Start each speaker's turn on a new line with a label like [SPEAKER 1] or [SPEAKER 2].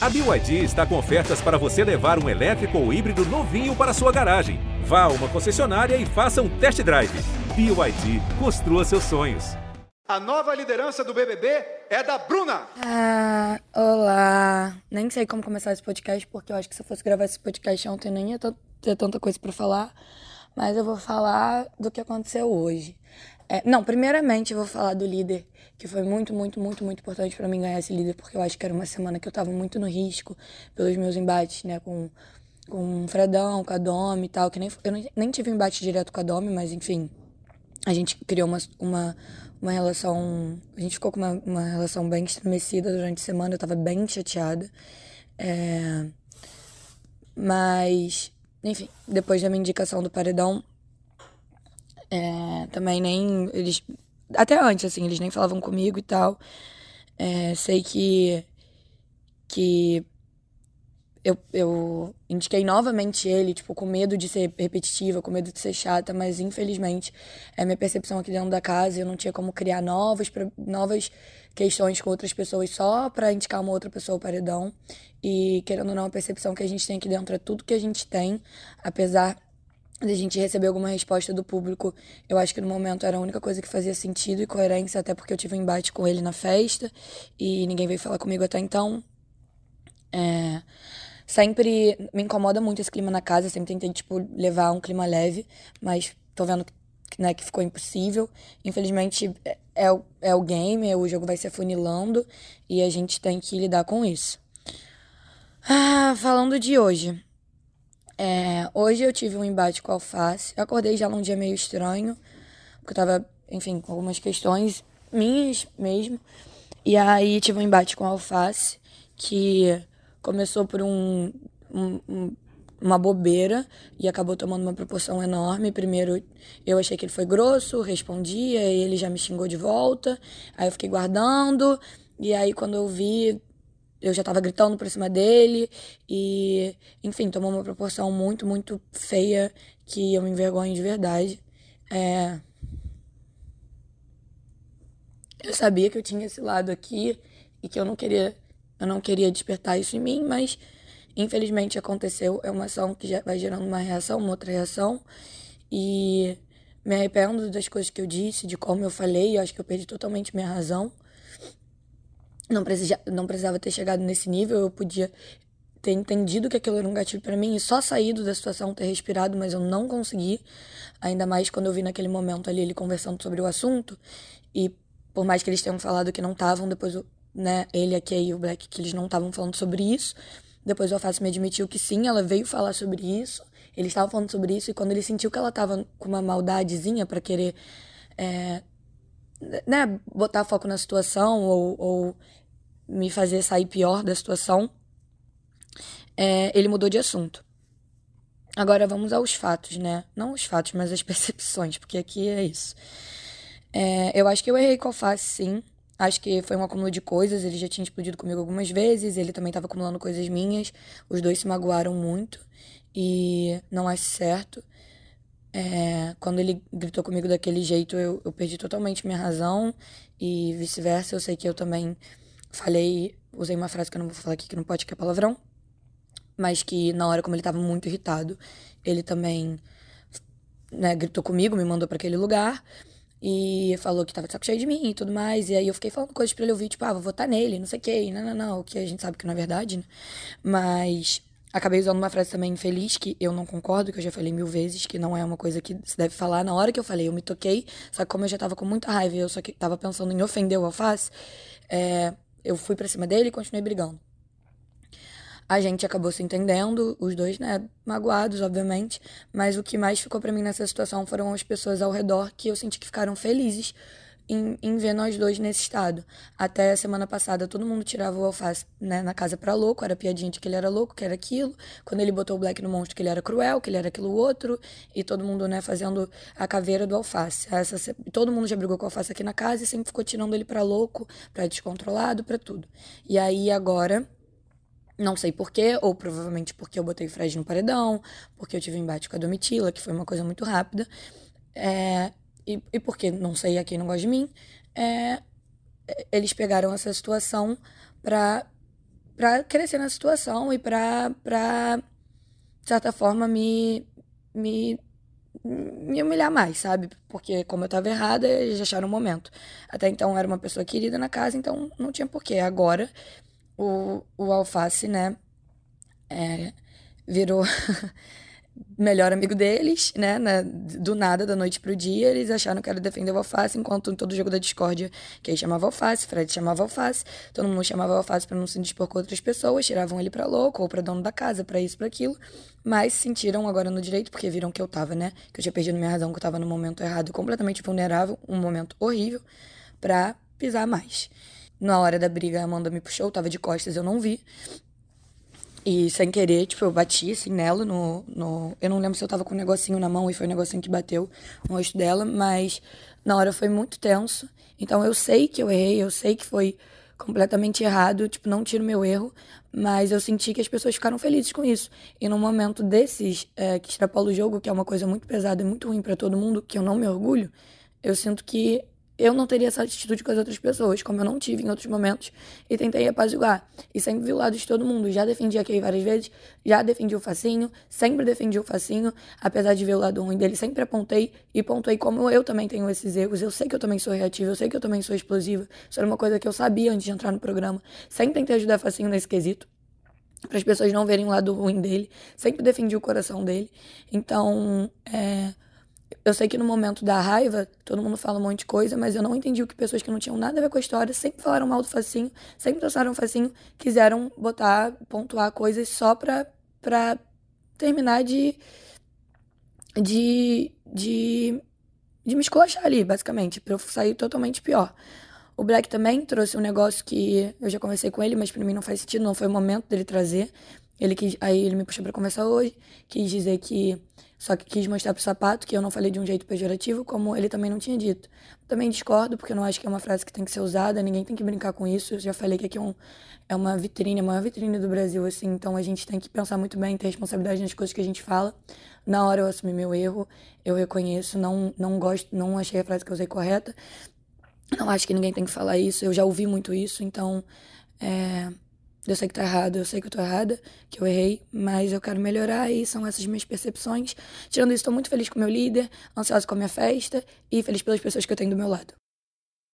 [SPEAKER 1] A BYD está com ofertas para você levar um elétrico ou híbrido novinho para sua garagem. Vá a uma concessionária e faça um test drive. BYD, construa seus sonhos.
[SPEAKER 2] A nova liderança do BBB é da Bruna.
[SPEAKER 3] Ah, olá. Nem sei como começar esse podcast, porque eu acho que se eu fosse gravar esse podcast ontem nem ia ter tanta coisa para falar. Mas eu vou falar do que aconteceu hoje. É, não, primeiramente eu vou falar do líder, que foi muito, muito, muito, muito importante para mim ganhar esse líder, porque eu acho que era uma semana que eu tava muito no risco pelos meus embates, né, com, com o Fredão, com a Domi e tal, que nem, eu nem tive um embate direto com a Domi, mas enfim, a gente criou uma, uma, uma relação, a gente ficou com uma, uma relação bem estremecida durante a semana, eu tava bem chateada, é, mas, enfim, depois da minha indicação do paredão, é, também nem. Eles. Até antes, assim, eles nem falavam comigo e tal. É, sei que. Que. Eu, eu indiquei novamente ele, tipo, com medo de ser repetitiva, com medo de ser chata, mas infelizmente é minha percepção aqui dentro da casa. Eu não tinha como criar novas, novas questões com outras pessoas só para indicar uma outra pessoa ao paredão. E querendo ou não, a percepção que a gente tem aqui dentro é tudo que a gente tem, apesar de a gente receber alguma resposta do público, eu acho que no momento era a única coisa que fazia sentido e coerência, até porque eu tive um embate com ele na festa e ninguém veio falar comigo até então. É, sempre me incomoda muito esse clima na casa, sempre tentei, tipo, levar um clima leve, mas tô vendo né, que ficou impossível. Infelizmente, é, é, o, é o game, o jogo vai se afunilando e a gente tem que lidar com isso. Ah, falando de hoje. É, hoje eu tive um embate com a alface. Eu acordei já num dia meio estranho, porque eu tava, enfim, com algumas questões minhas mesmo. E aí tive um embate com a alface, que começou por um, um, uma bobeira e acabou tomando uma proporção enorme. Primeiro eu achei que ele foi grosso, respondia, e ele já me xingou de volta. Aí eu fiquei guardando. E aí quando eu vi, eu já tava gritando por cima dele e, enfim, tomou uma proporção muito, muito feia que eu me envergonho de verdade. É... Eu sabia que eu tinha esse lado aqui e que eu não queria, eu não queria despertar isso em mim, mas infelizmente aconteceu. É uma ação que já vai gerando uma reação, uma outra reação e me arrependo das coisas que eu disse, de como eu falei. Eu acho que eu perdi totalmente minha razão não, precisa, não precisava ter chegado nesse nível, eu podia ter entendido que aquilo era um gatilho para mim e só saído da situação, ter respirado, mas eu não consegui. Ainda mais quando eu vi naquele momento ali ele conversando sobre o assunto. E por mais que eles tenham falado que não estavam, depois, né, ele, a Kay e o Black, que eles não estavam falando sobre isso. Depois o Alface me admitiu que sim, ela veio falar sobre isso. Eles estavam falando sobre isso e quando ele sentiu que ela tava com uma maldadezinha para querer, é, né, botar foco na situação ou, ou me fazer sair pior da situação, é, ele mudou de assunto. Agora vamos aos fatos, né? Não os fatos, mas as percepções, porque aqui é isso. É, eu acho que eu errei com alface, sim. Acho que foi um acúmulo de coisas. Ele já tinha explodido comigo algumas vezes. Ele também estava acumulando coisas minhas. Os dois se magoaram muito. E não acho certo. É, quando ele gritou comigo daquele jeito, eu, eu perdi totalmente minha razão. E vice-versa. Eu sei que eu também falei, usei uma frase que eu não vou falar aqui, que não pode, que é palavrão, mas que na hora, como ele tava muito irritado, ele também né, gritou comigo, me mandou para aquele lugar e falou que tava de saco cheio de mim e tudo mais. E aí eu fiquei falando coisas pra ele ouvir, tipo, ah, vou votar nele, não sei o que, não, não, não, o que a gente sabe que não é verdade, né? Mas acabei usando uma frase também infeliz, que eu não concordo, que eu já falei mil vezes, que não é uma coisa que se deve falar. Na hora que eu falei, eu me toquei, só que como eu já tava com muita raiva e eu só que tava pensando em ofender o alface, é, eu fui para cima dele e continuei brigando. A gente acabou se entendendo, os dois, né, magoados, obviamente, mas o que mais ficou para mim nessa situação foram as pessoas ao redor que eu senti que ficaram felizes em, em ver nós dois nesse estado. Até a semana passada, todo mundo tirava o alface né, na casa pra louco, era piadinha de que ele era louco, que era aquilo. Quando ele botou o Black no monstro, que ele era cruel, que ele era aquilo outro. E todo mundo, né, fazendo a caveira do alface. Essa, todo mundo já brigou com o alface aqui na casa e sempre ficou tirando ele pra louco, pra descontrolado, pra tudo. E aí agora. Não sei porquê, ou provavelmente porque eu botei o Fred no paredão, porque eu tive um embate com a Domitila, que foi uma coisa muito rápida. É, e, e porque não sei a quem não gosta de mim, é, eles pegaram essa situação para para crescer na situação e para para de certa forma me me me humilhar mais, sabe? Porque como eu tava errada, eles acharam o momento. Até então eu era uma pessoa querida na casa, então não tinha porquê. Agora o, o alface, né, é, virou melhor amigo deles, né? Na, do nada, da noite pro dia, eles acharam que era defender o Alface, enquanto em todo jogo da discórdia, que aí chamava Alface, Fred chamava Alface, todo mundo chamava Alface para não se dispor com outras pessoas, tiravam ele para louco ou para dono da casa, para isso, para aquilo, mas sentiram agora no direito, porque viram que eu tava, né? Que eu tinha perdido minha razão, que eu tava no momento errado, completamente vulnerável, um momento horrível, pra pisar mais. Na hora da briga, a Amanda me puxou, eu tava de costas, eu não vi. E sem querer, tipo, eu bati assim nela no, no. Eu não lembro se eu tava com um negocinho na mão e foi um negocinho que bateu no rosto dela, mas na hora foi muito tenso. Então eu sei que eu errei, eu sei que foi completamente errado, tipo, não tiro meu erro, mas eu senti que as pessoas ficaram felizes com isso. E num momento desses, é, que extrapola o jogo, que é uma coisa muito pesada e muito ruim para todo mundo, que eu não me orgulho, eu sinto que eu não teria essa atitude com as outras pessoas, como eu não tive em outros momentos, e tentei apaziguar. E sempre vi o lado de todo mundo. Já defendi a Kay várias vezes, já defendi o Facinho, sempre defendi o Facinho, apesar de ver o lado ruim dele, sempre apontei e pontuei como eu também tenho esses erros. Eu sei que eu também sou reativa, eu sei que eu também sou explosiva. Isso era uma coisa que eu sabia antes de entrar no programa. Sempre tentei ajudar o Facinho nesse quesito para as pessoas não verem o lado ruim dele. Sempre defendi o coração dele. Então, é, eu sei que no momento da raiva, todo mundo fala um monte de coisa, mas eu não entendi o que pessoas que não tinham nada a ver com a história sempre falaram mal do facinho, sempre trouxeram o facinho, quiseram botar, pontuar coisas só pra, pra terminar de. de. de. de me esculachar ali, basicamente, pra eu sair totalmente pior. O Black também trouxe um negócio que eu já conversei com ele, mas pra mim não faz sentido, não foi o momento dele trazer. Ele quis, aí ele me puxou para conversar hoje, quis dizer que só que quis mostrar pro sapato que eu não falei de um jeito pejorativo, como ele também não tinha dito. Também discordo, porque eu não acho que é uma frase que tem que ser usada, ninguém tem que brincar com isso. Eu já falei que aqui é, um, é uma vitrine, a maior vitrine do Brasil, assim, então a gente tem que pensar muito bem, ter responsabilidade nas coisas que a gente fala. Na hora eu assumi meu erro, eu reconheço, não, não gosto, não achei a frase que eu usei correta. Não acho que ninguém tem que falar isso, eu já ouvi muito isso, então. É eu sei que tá errado, eu sei que eu tô errada, que eu errei, mas eu quero melhorar e são essas minhas percepções. Tirando isso, estou muito feliz com o meu líder, ansiosa com a minha festa e feliz pelas pessoas que eu tenho do meu lado.